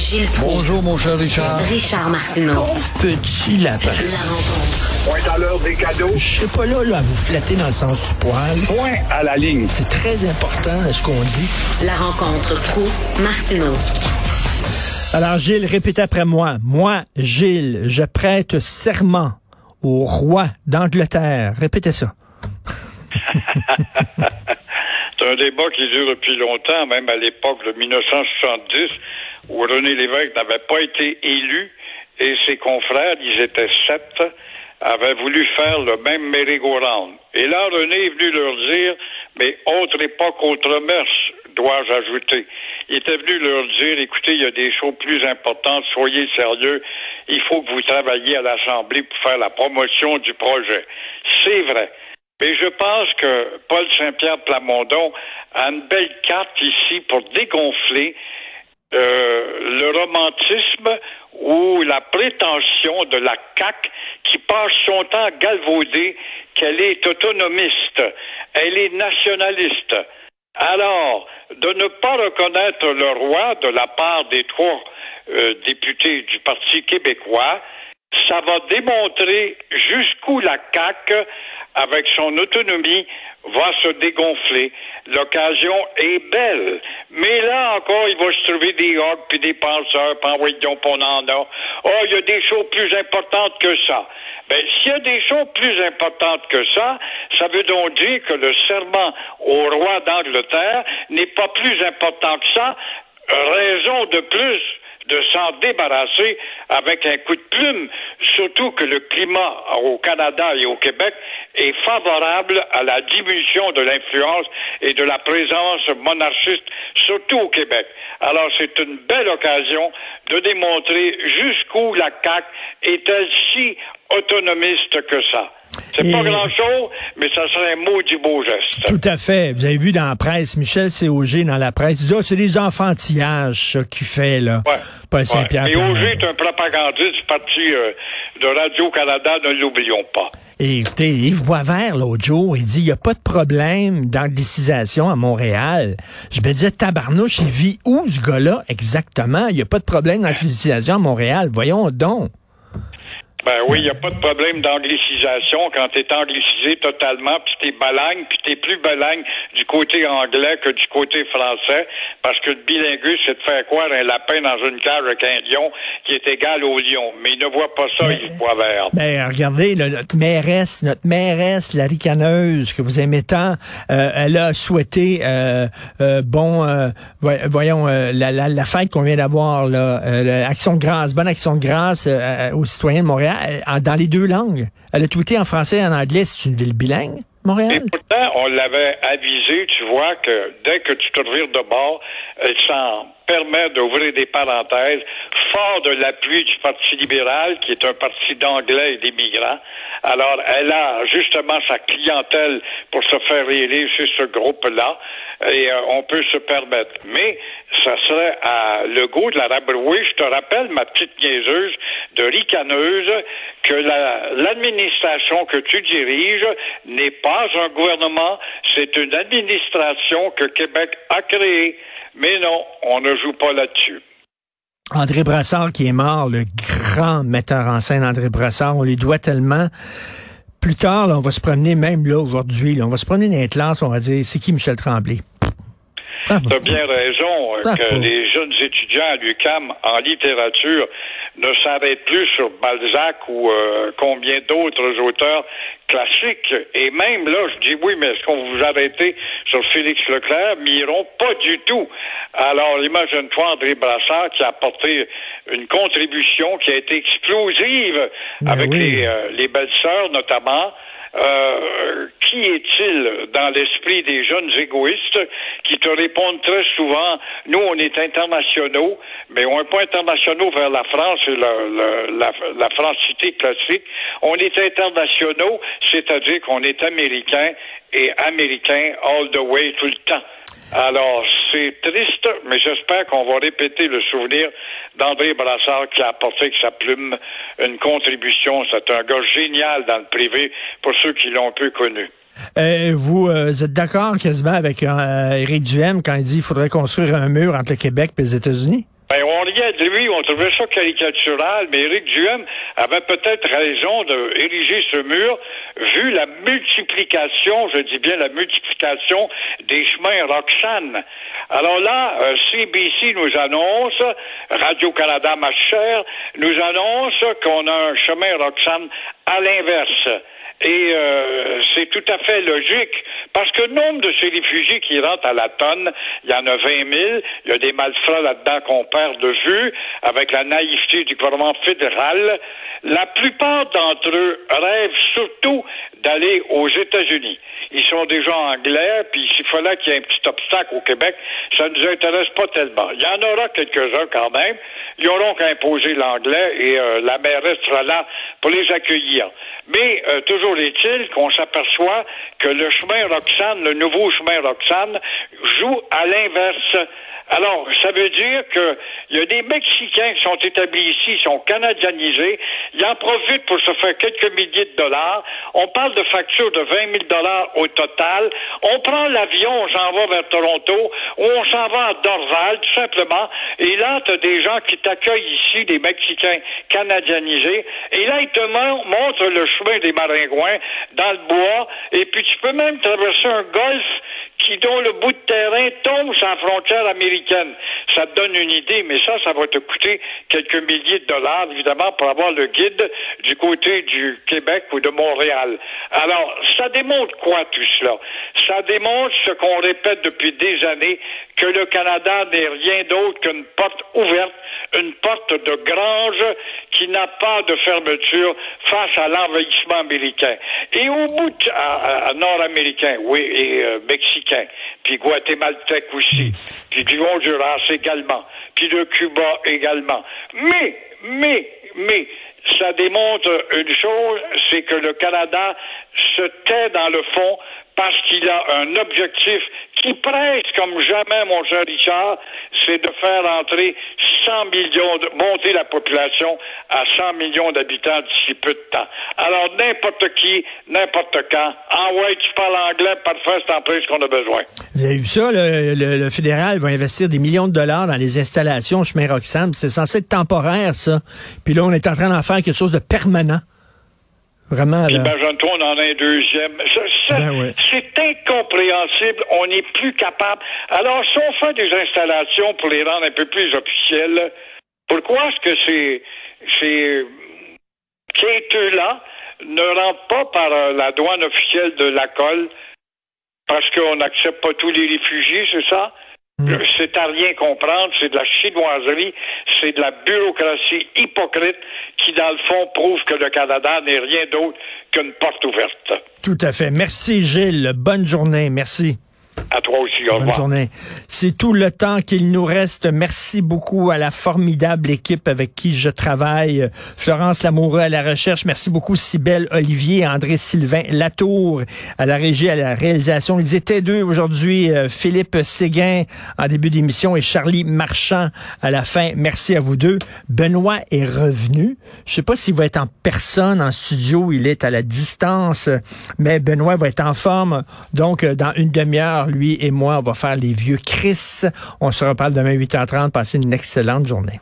Gilles Proulx. Bonjour, mon cher Richard. Richard Martineau. Petit lapin. La rencontre. Point à l'heure des cadeaux. Je serai pas là, là à vous flatter dans le sens du poil. Point à la ligne. C'est très important ce qu'on dit. La rencontre pro martineau Alors Gilles, répétez après moi. Moi, Gilles, je prête serment au roi d'Angleterre. Répétez ça. C'est un débat qui dure depuis longtemps, même à l'époque de 1970, où René Lévesque n'avait pas été élu et ses confrères, ils étaient sept, avaient voulu faire le même merry-go-round. Et là, René est venu leur dire, mais autre époque, autre mœurs, dois-je ajouter. Il était venu leur dire, écoutez, il y a des choses plus importantes, soyez sérieux, il faut que vous travailliez à l'Assemblée pour faire la promotion du projet. C'est vrai. Mais je pense que Paul Saint-Pierre Plamondon a une belle carte ici pour dégonfler euh, le romantisme ou la prétention de la CAC qui passe son temps à galvauder qu'elle est autonomiste, elle est nationaliste. Alors, de ne pas reconnaître le roi de la part des trois euh, députés du Parti québécois, ça va démontrer jusqu'où la CAC, avec son autonomie, va se dégonfler. L'occasion est belle. Mais là encore, il va se trouver des hogs puis des penseurs, puis envoyons on en a. Oh, il y a des choses plus importantes que ça. Ben, s'il y a des choses plus importantes que ça, ça veut donc dire que le serment au roi d'Angleterre n'est pas plus important que ça. Raison de plus de s'en débarrasser avec un coup de plume, surtout que le climat au Canada et au Québec est favorable à la diminution de l'influence et de la présence monarchiste, surtout au Québec. Alors c'est une belle occasion de démontrer jusqu'où la CAQ est-elle si autonomiste que ça. C'est pas grand-chose, mais ça serait un du beau geste. Tout à fait. Vous avez vu dans la presse, Michel C.O.G. dans la presse, il dit, oh, c'est des enfantillages, ça, qu'il fait, là. Ouais. Paul Saint-Pierre. Et Plamondon. Auger est un propagandiste du parti euh, de Radio-Canada, ne l'oublions pas. Et écoutez, Yves Boisvert, l'autre jour, il dit, il n'y a pas de problème d'anglicisation à Montréal. Je me disais, tabarnouche, il vit où, ce gars-là, exactement? Il n'y a pas de problème d'anglicisation à Montréal. Voyons donc. Ben oui, il n'y a pas de problème d'anglicisation quand tu es anglicisé totalement, puis t'es balagne, puis t'es plus balagne du côté anglais que du côté français, parce que le bilingue, c'est de faire croire un lapin dans une cage avec un lion qui est égal au lion. Mais il ne voit pas ça, il voit vert. Ben, regardez, là, notre mairesse, notre mairesse, la ricaneuse, que vous aimez tant, euh, elle a souhaité, euh, euh, bon, euh, voy- voyons, euh, la, la, la fête qu'on vient d'avoir, là, euh, l'action de grâce, bonne action de grâce aux citoyens de Montréal, dans les deux langues. Elle a tweeté en français et en anglais. C'est une ville bilingue, Montréal? Et pourtant, on l'avait avisé, tu vois, que dès que tu te revires de bord, elle s'en permet d'ouvrir des parenthèses, fort de l'appui du Parti libéral, qui est un parti d'anglais et d'immigrants. Alors, elle a justement sa clientèle pour se faire élire chez ce groupe-là, et euh, on peut se permettre. Mais ça serait à le goût de la rabrouer. Je te rappelle, ma petite niaiseuse de ricaneuse, que la- l'administration que tu diriges n'est pas un gouvernement, c'est une administration que Québec a créée. Mais non, on ne joue pas là-dessus. André Brassard qui est mort, le grand metteur en scène André Brassard, on lui doit tellement. Plus tard, là, on va se promener, même là, aujourd'hui, on va se promener dans les classes, on va dire, c'est qui Michel Tremblay? Ah, Tu as bien raison que les jeunes étudiants à l'UCAM en littérature ne s'arrêtent plus sur Balzac ou euh, combien d'autres auteurs classiques. Et même là, je dis oui, mais est-ce qu'on vous arrêtez sur Félix Leclerc? Miron, pas du tout. Alors, imagine-toi André Brassard qui a apporté une contribution qui a été explosive Ben avec oui. les, euh, les belles-sœurs notamment. Euh, qui est-il dans l'esprit des jeunes égoïstes qui te répondent très souvent, nous on est internationaux, mais on n'est pas internationaux vers la France et le- le- la, la francité classique. On est internationaux, c'est-à-dire qu'on est américain et américain all the way tout le temps. Alors, c'est triste, mais j'espère qu'on va répéter le souvenir d'André Brassard qui a apporté avec sa plume une contribution. C'est un gars génial dans le privé pour ceux qui l'ont peu connu. Euh, vous, euh, êtes d'accord quasiment avec euh, Éric Duhem quand il dit qu'il faudrait construire un mur entre le Québec et les États-Unis? On riait de lui, on trouvait ça caricatural, mais Éric Duhem avait peut-être raison de ériger ce mur, vu la multiplication, je dis bien la multiplication des chemins Roxane. Alors là, euh, CBC nous annonce, Radio-Canada, ma chère, nous annonce qu'on a un chemin Roxane à l'inverse. Et euh, c'est tout à fait logique, parce que nombre de ces réfugiés qui rentrent à la tonne, il y en a 20 000, il y a des malfrats là-dedans qu'on perd de vue, avec la naïveté du gouvernement fédéral. La plupart d'entre eux rêvent surtout d'aller aux États-Unis. Ils sont déjà anglais, puis s'il fallait qu'il y ait un petit obstacle au Québec, ça ne nous intéresse pas tellement. Il y en aura quelques-uns quand même. Ils auront qu'à imposer l'anglais et euh, la mairesse sera là pour les accueillir. Mais euh, toujours est-il qu'on s'aperçoit que le chemin Roxane, le nouveau chemin Roxane, joue à l'inverse. Alors, ça veut dire qu'il y a des Mexicains qui sont établis ici, qui sont canadianisés, ils en profitent pour se faire quelques milliers de dollars. On parle de factures de 20 000 dollars au total. On prend l'avion, on s'en va vers Toronto, ou on s'en va à Dorval, tout simplement. Et là, tu as des gens qui t'accueillent ici, des Mexicains canadianisés. Et là, ils te montrent le chemin des maringouins dans le bois. Et puis, tu peux même traverser un golfe qui, dont le bout de terrain tombe la frontière américaine. Ça te donne une idée, mais ça, ça va te coûter quelques milliers de dollars, évidemment, pour avoir le guide du côté du Québec ou de Montréal. Alors, ça démontre quoi tout cela? Ça démontre ce qu'on répète depuis des années, que le Canada n'est rien d'autre qu'une porte ouverte, une porte de grange qui n'a pas de fermeture face à l'envahissement américain. Et au bout à, nord-américain, oui, et euh, mexicain, puis guatémaltèque aussi, puis du Honduras également, puis de Cuba également. Mais, mais, mais, ça démontre une chose, c'est que le Canada se tait dans le fond parce qu'il a un objectif qui presse comme jamais, mon cher Richard, c'est de faire entrer 100 millions, de, monter la population à 100 millions d'habitants d'ici peu de temps. Alors, n'importe qui, n'importe quand, ah ouais, tu parles anglais, parfait, c'est en plus qu'on a besoin. Vous avez vu ça, le, le, fédéral va investir des millions de dollars dans les installations chemin Roxham. C'est censé être temporaire, ça. Puis là, on est en train d'en faire quelque chose de permanent. Vraiment, là. Imagine-toi, on en a un deuxième. Ben c'est incompréhensible. On n'est plus capable. Alors, si on fait des installations pour les rendre un peu plus officielles, pourquoi est-ce que ces, ces quêteux-là ne rentrent pas par euh, la douane officielle de la colle? Parce qu'on n'accepte pas tous les réfugiés, c'est ça? Mm. C'est à rien comprendre, c'est de la chinoiserie, c'est de la bureaucratie hypocrite qui, dans le fond, prouve que le Canada n'est rien d'autre qu'une porte ouverte. Tout à fait. Merci, Gilles. Bonne journée. Merci. À toi aussi. Au Bonne journée. C'est tout le temps qu'il nous reste. Merci beaucoup à la formidable équipe avec qui je travaille. Florence Lamoureux à la recherche. Merci beaucoup Cybelle Olivier, André Sylvain Latour à la régie, à la réalisation. Ils étaient deux aujourd'hui. Euh, Philippe Séguin en début d'émission et Charlie Marchand à la fin. Merci à vous deux. Benoît est revenu. Je sais pas s'il va être en personne en studio. Il est à la distance, mais Benoît va être en forme. Donc, euh, dans une demi-heure, lui et moi, on va faire les vieux Chris. On se reparle demain 8h30. Passez une excellente journée.